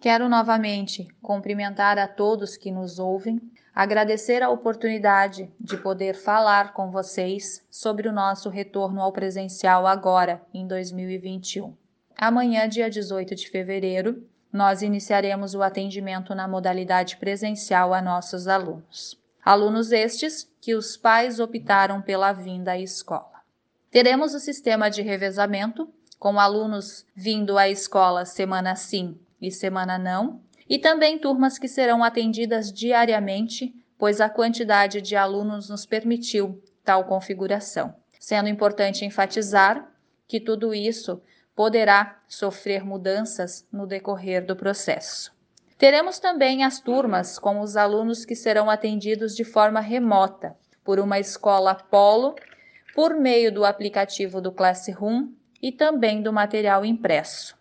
Quero novamente cumprimentar a todos que nos ouvem, agradecer a oportunidade de poder falar com vocês sobre o nosso retorno ao presencial agora, em 2021. Amanhã, dia 18 de fevereiro, nós iniciaremos o atendimento na modalidade presencial a nossos alunos. Alunos estes que os pais optaram pela vinda à escola. Teremos o sistema de revezamento, com alunos vindo à escola semana sim e semana não, e também turmas que serão atendidas diariamente, pois a quantidade de alunos nos permitiu tal configuração. Sendo importante enfatizar que tudo isso poderá sofrer mudanças no decorrer do processo. Teremos também as turmas com os alunos que serão atendidos de forma remota por uma escola polo por meio do aplicativo do Classroom e também do material impresso.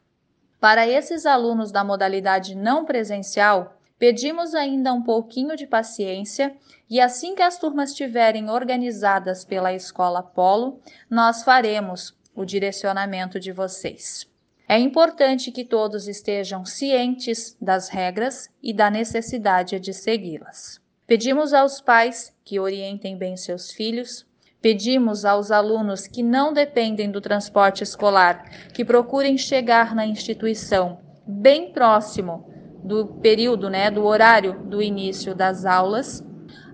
Para esses alunos da modalidade não presencial, pedimos ainda um pouquinho de paciência e assim que as turmas estiverem organizadas pela Escola Polo, nós faremos o direcionamento de vocês. É importante que todos estejam cientes das regras e da necessidade de segui-las. Pedimos aos pais que orientem bem seus filhos, Pedimos aos alunos que não dependem do transporte escolar que procurem chegar na instituição bem próximo do período, né, do horário do início das aulas.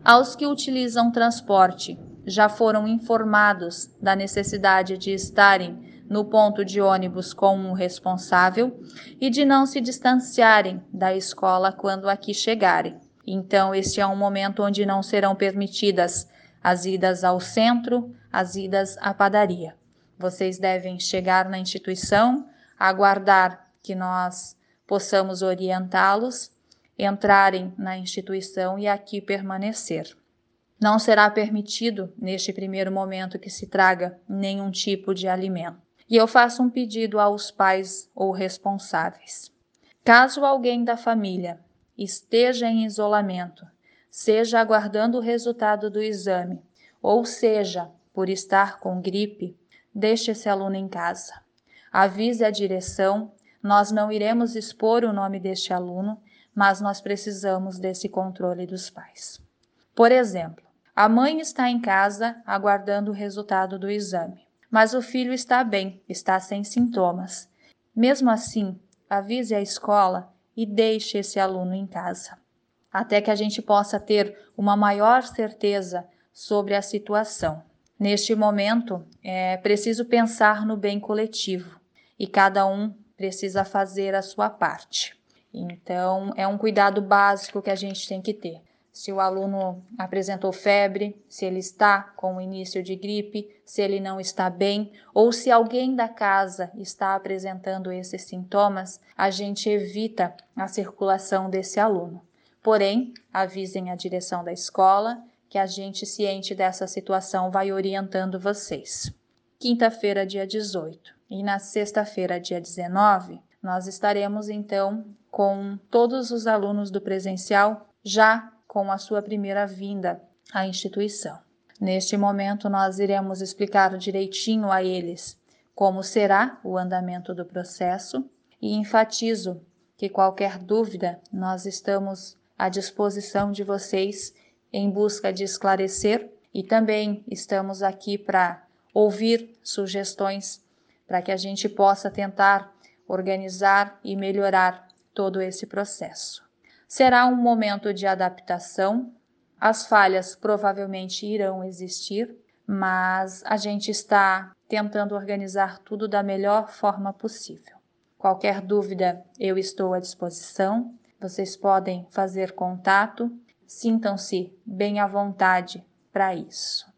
Aos que utilizam transporte, já foram informados da necessidade de estarem no ponto de ônibus com um responsável e de não se distanciarem da escola quando aqui chegarem. Então, este é um momento onde não serão permitidas as idas ao centro, as idas à padaria. Vocês devem chegar na instituição, aguardar que nós possamos orientá-los, entrarem na instituição e aqui permanecer. Não será permitido, neste primeiro momento, que se traga nenhum tipo de alimento. E eu faço um pedido aos pais ou responsáveis. Caso alguém da família esteja em isolamento seja aguardando o resultado do exame, ou seja, por estar com gripe, deixe esse aluno em casa. Avise a direção, nós não iremos expor o nome deste aluno, mas nós precisamos desse controle dos pais. Por exemplo, a mãe está em casa aguardando o resultado do exame, mas o filho está bem, está sem sintomas. Mesmo assim, avise a escola e deixe esse aluno em casa até que a gente possa ter uma maior certeza sobre a situação. Neste momento, é preciso pensar no bem coletivo e cada um precisa fazer a sua parte. Então, é um cuidado básico que a gente tem que ter. Se o aluno apresentou febre, se ele está com o início de gripe, se ele não está bem, ou se alguém da casa está apresentando esses sintomas, a gente evita a circulação desse aluno. Porém, avisem a direção da escola que a gente ciente dessa situação vai orientando vocês. Quinta-feira, dia 18, e na sexta-feira, dia 19, nós estaremos então com todos os alunos do presencial já com a sua primeira vinda à instituição. Neste momento, nós iremos explicar direitinho a eles como será o andamento do processo e enfatizo que qualquer dúvida nós estamos à disposição de vocês em busca de esclarecer e também estamos aqui para ouvir sugestões para que a gente possa tentar organizar e melhorar todo esse processo. Será um momento de adaptação, as falhas provavelmente irão existir, mas a gente está tentando organizar tudo da melhor forma possível. Qualquer dúvida, eu estou à disposição. Vocês podem fazer contato, sintam-se bem à vontade para isso.